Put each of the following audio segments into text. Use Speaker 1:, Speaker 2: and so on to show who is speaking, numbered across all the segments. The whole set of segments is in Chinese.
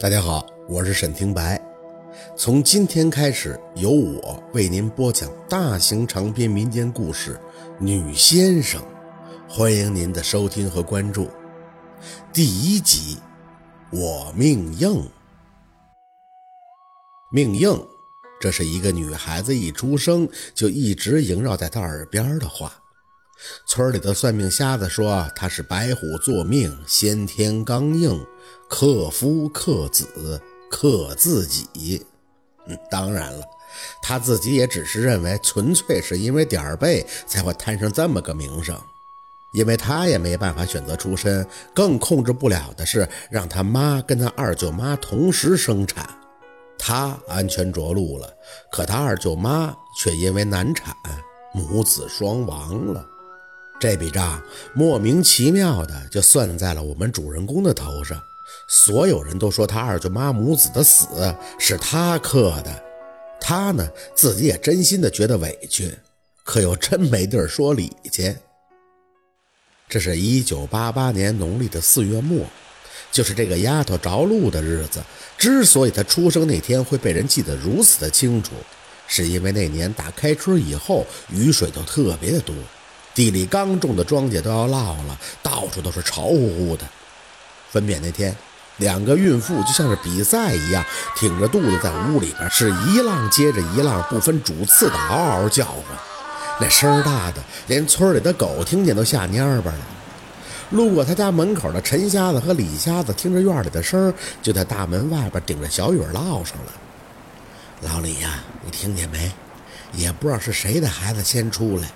Speaker 1: 大家好，我是沈听白。从今天开始，由我为您播讲大型长篇民间故事《女先生》，欢迎您的收听和关注。第一集，我命硬。命硬，这是一个女孩子一出生就一直萦绕在她耳边的话。村里的算命瞎子说他是白虎作命，先天刚硬。克夫克子克自己，嗯，当然了，他自己也只是认为纯粹是因为点儿背才会摊上这么个名声，因为他也没办法选择出身，更控制不了的是让他妈跟他二舅妈同时生产，他安全着陆了，可他二舅妈却因为难产母子双亡了，这笔账莫名其妙的就算在了我们主人公的头上。所有人都说他二舅妈母子的死是他克的，他呢自己也真心的觉得委屈，可又真没地儿说理去。这是一九八八年农历的四月末，就是这个丫头着陆的日子。之所以她出生那天会被人记得如此的清楚，是因为那年打开春以后雨水就特别的多，地里刚种的庄稼都要涝了，到处都是潮乎乎的。分娩那天，两个孕妇就像是比赛一样，挺着肚子在屋里边，是一浪接着一浪，不分主次的嗷嗷叫唤，那声大的连村里的狗听见都吓蔫巴了。路过他家门口的陈瞎子和李瞎子，听着院里的声，就在大门外边顶着小雨唠上了：“老李呀，你听见没？也不知道是谁的孩子先出来，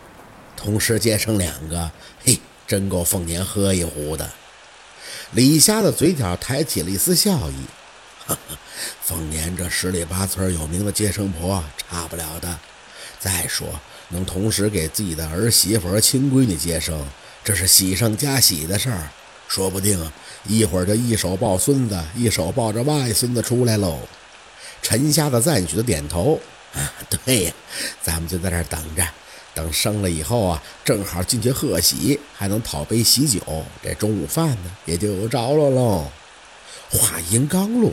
Speaker 1: 同时接生两个，嘿，真够凤年喝一壶的。”李瞎的嘴角抬起了一丝笑意，呵呵，凤年这十里八村有名的接生婆，差不了的。再说，能同时给自己的儿媳妇和亲闺女接生，这是喜上加喜的事儿，说不定一会儿就一手抱孙子，一手抱着外孙子出来喽。陈瞎子赞许的点头，啊，对呀，咱们就在这儿等着。等生了以后啊，正好进去贺喜，还能讨杯喜酒，这中午饭呢也就有着落喽。话音刚落，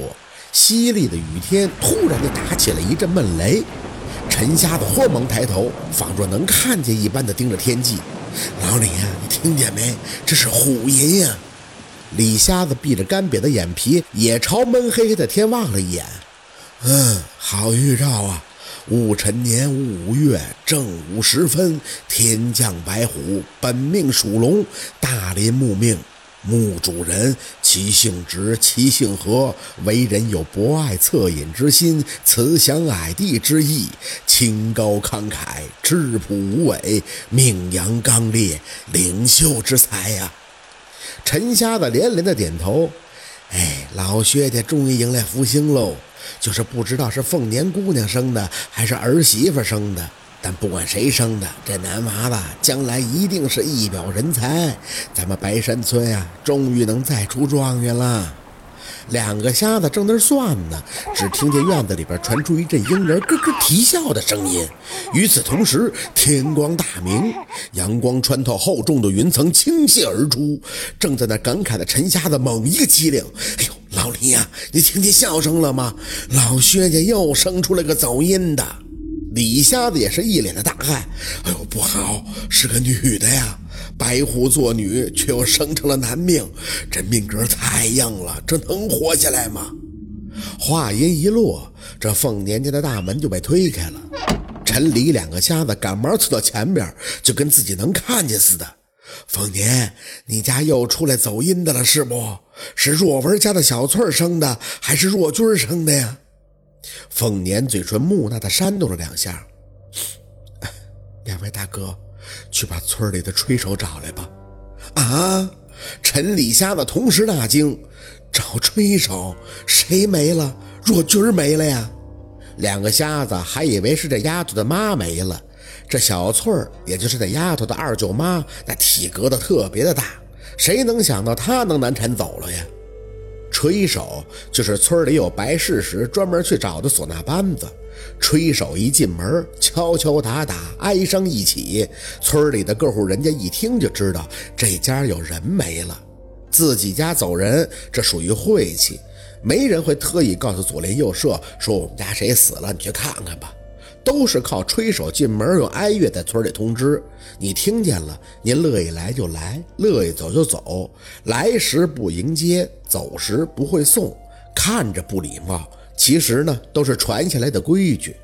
Speaker 1: 淅沥的雨天突然就打起了一阵闷雷。陈瞎子慌忙抬头，仿若能看见一般的盯着天际。老李呀，你听见没？这是虎吟呀！李瞎子闭着干瘪的眼皮，也朝闷黑黑的天望了一眼。嗯，好预兆啊！戊辰年五月正午时分，天降白虎，本命属龙，大林木命。墓主人其性直，其性和，为人有博爱恻隐之心，慈祥矮地之意，清高慷慨，质朴无伪，命阳刚烈，领袖之才呀！陈瞎子连连的点头。哎，老薛家终于迎来福星喽！就是不知道是凤年姑娘生的，还是儿媳妇生的。但不管谁生的，这男娃子将来一定是一表人才。咱们白山村呀，终于能再出状元了。两个瞎子正那算呢，只听见院子里边传出一阵婴儿咯咯啼笑的声音。与此同时，天光大明，阳光穿透厚重的云层倾泻而出。正在那感慨的陈瞎子猛一个机灵，哎呦，老李呀，你听见笑声了吗？老薛家又生出来个走音的。李瞎子也是一脸的大汗，哎呦，不好，是个女的呀！白虎作女，却又生成了男命，这命格太硬了，这能活下来吗？话音一落，这凤年家的大门就被推开了。陈李两个瞎子赶忙凑到前边，就跟自己能看见似的。凤年，你家又出来走阴的了是不？是若文家的小翠生的，还是若君生的呀？凤年嘴唇木讷地扇动了两下，两位大哥，去把村里的吹手找来吧。啊！陈李瞎子同时大惊，找吹手？谁没了？若君没了呀？两个瞎子还以为是这丫头的妈没了。这小翠儿，也就是这丫头的二舅妈，那体格子特别的大，谁能想到她能难产走了呀？吹手就是村里有白事时专门去找的唢呐班子。吹手一进门，敲敲打打，哀声一起。村里的各户人家一听就知道这家有人没了，自己家走人，这属于晦气。没人会特意告诉左邻右舍说我们家谁死了，你去看看吧。都是靠吹手进门，用哀乐在村里通知。你听见了，您乐意来就来，乐意走就走。来时不迎接，走时不会送。看着不礼貌，其实呢都是传下来的规矩。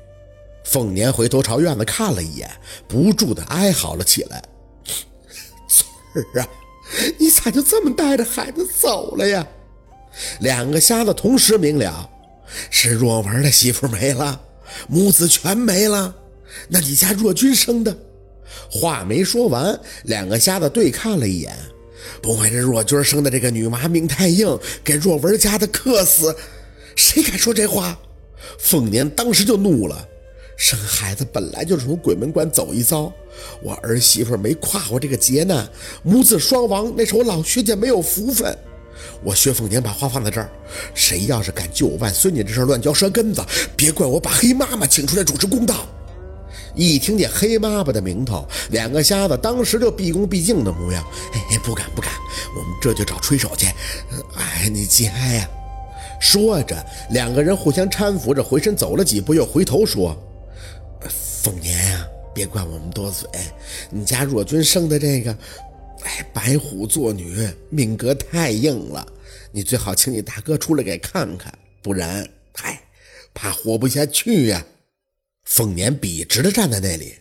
Speaker 1: 凤年回头朝院子看了一眼，不住的哀嚎了起来：“村儿啊，你咋就这么带着孩子走了呀？”两个瞎子同时明了，是若文的媳妇没了。母子全没了，那你家若君生的？话没说完，两个瞎子对看了一眼，不会是若君生的这个女娃命太硬，给若文家的克死？谁敢说这话？凤年当时就怒了，生孩子本来就是从鬼门关走一遭，我儿媳妇没跨过这个劫难，母子双亡，那是我老薛家没有福分。我薛凤年把话放在这儿，谁要是敢就我万孙女这事乱嚼舌根子，别怪我把黑妈妈请出来主持公道。一听见黑妈妈的名头，两个瞎子当时就毕恭毕敬的模样。哎，不敢不敢，我们这就找吹手去。哎，你节哀呀！说着，两个人互相搀扶着回身走了几步，又回头说：“凤年呀，别怪我们多嘴，你家若君生的这个。”哎，白虎做女命格太硬了，你最好请你大哥出来给看看，不然，嗨，怕活不下去呀。凤年笔直的站在那里，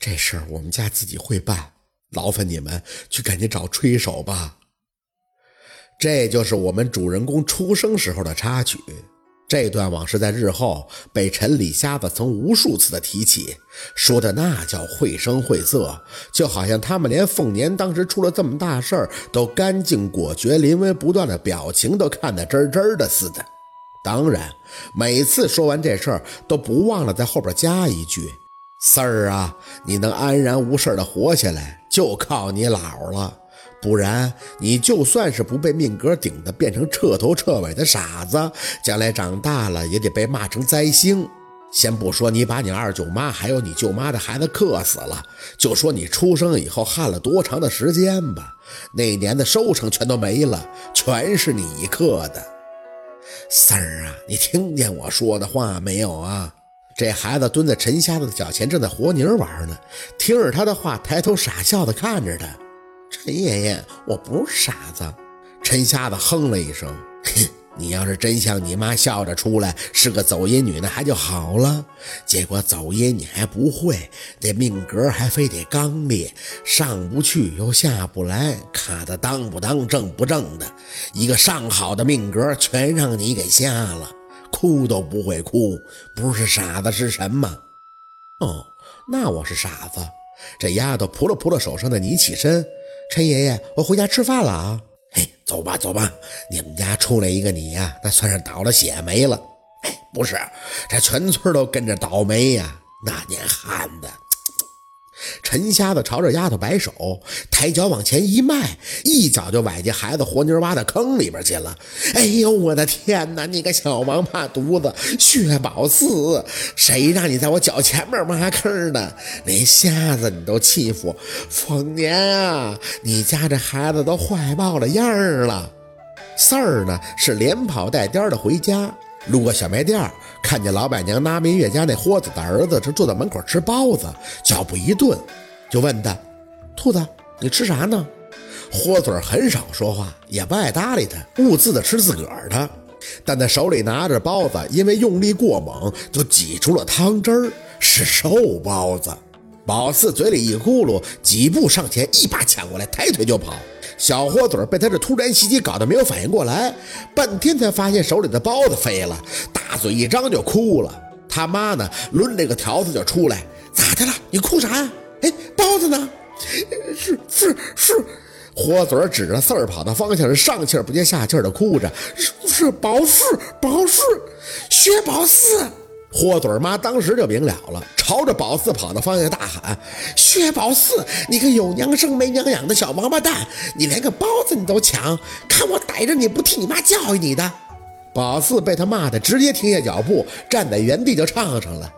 Speaker 1: 这事儿我们家自己会办，劳烦你们去赶紧找吹手吧。这就是我们主人公出生时候的插曲。这段往事在日后被陈李瞎子曾无数次的提起，说的那叫绘声绘色，就好像他们连凤年当时出了这么大事儿都干净果决、临危不断的表情都看得真真的似的。当然，每次说完这事儿，都不忘了在后边加一句：“四儿啊，你能安然无事的活下来，就靠你姥了。”不然，你就算是不被命格顶的变成彻头彻尾的傻子，将来长大了也得被骂成灾星。先不说你把你二舅妈还有你舅妈的孩子克死了，就说你出生以后旱了多长的时间吧，那年的收成全都没了，全是你克的。三儿啊，你听见我说的话没有啊？这孩子蹲在陈瞎子的脚前，正在和泥玩呢，听着他的话，抬头傻笑的看着他。陈爷爷，我不是傻子。陈瞎子哼了一声，哼，你要是真像你妈笑着出来是个走阴女，那还就好了。结果走阴你还不会，这命格还非得刚烈，上不去又下不来，卡的当不当正不正的，一个上好的命格全让你给瞎了，哭都不会哭，不是傻子是什么？哦，那我是傻子。这丫头扑了扑了手上的泥，起身。陈爷爷，我回家吃饭了啊！哎，走吧，走吧，你们家出来一个你呀，那算是倒了血霉了。哎，不是，这全村都跟着倒霉呀，那年旱的。陈瞎子朝着丫头摆手，抬脚往前一迈，一脚就崴进孩子活泥挖的坑里边去了。哎呦，我的天哪！你个小王八犊子，薛宝四，谁让你在我脚前面挖坑的？那瞎子你都欺负凤年啊！你家这孩子都坏爆了样了。四儿呢，是连跑带颠的回家。路过小卖店，看见老板娘拿明月家那豁子的儿子正坐在门口吃包子，脚步一顿，就问他：“兔子，你吃啥呢？”豁嘴很少说话，也不爱搭理他，兀自的吃自个儿的。但他手里拿着包子，因为用力过猛，就挤出了汤汁儿，是瘦包子。宝四嘴里一咕噜，几步上前，一把抢过来，抬腿就跑。小豁嘴被他这突然袭击搞得没有反应过来，半天才发现手里的包子飞了，大嘴一张就哭了。他妈呢，抡着个条子就出来，咋的了？你哭啥呀？哎，包子呢？是是是，豁嘴指着四儿跑的方向，是上气不接下气的哭着，是是宝四宝四，薛宝四。豁嘴妈当时就明了了，朝着宝四跑的方向大喊：“薛宝四，你个有娘生没娘养的小王八蛋！你连个包子你都抢，看我逮着你不替你妈教育你的！”宝四被他骂的直接停下脚步，站在原地就唱上了：“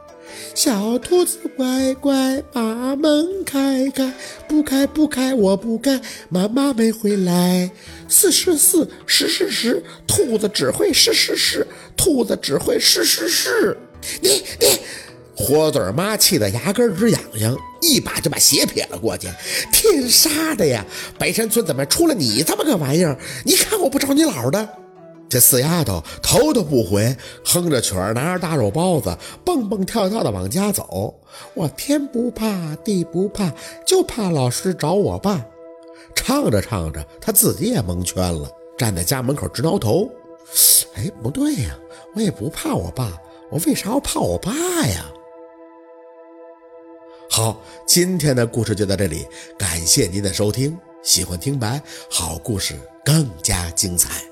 Speaker 1: 小兔子乖乖，把门开开，不开不开，我不开，妈妈没回来。四是四，十十十，兔子只会十十十，兔子只会十十十。你你，火嘴妈气得牙根直痒痒，一把就把鞋撇了过去。天杀的呀！白山村怎么出了你这么个玩意儿？你看我不找你姥的！这四丫头头都不回，哼着曲儿，拿着大肉包子，蹦蹦跳跳的往家走。我天不怕地不怕，就怕老师找我爸。唱着唱着，她自己也蒙圈了，站在家门口直挠头。哎，不对呀，我也不怕我爸，我为啥要怕我爸呀？好，今天的故事就到这里，感谢您的收听。喜欢听白，好故事更加精彩。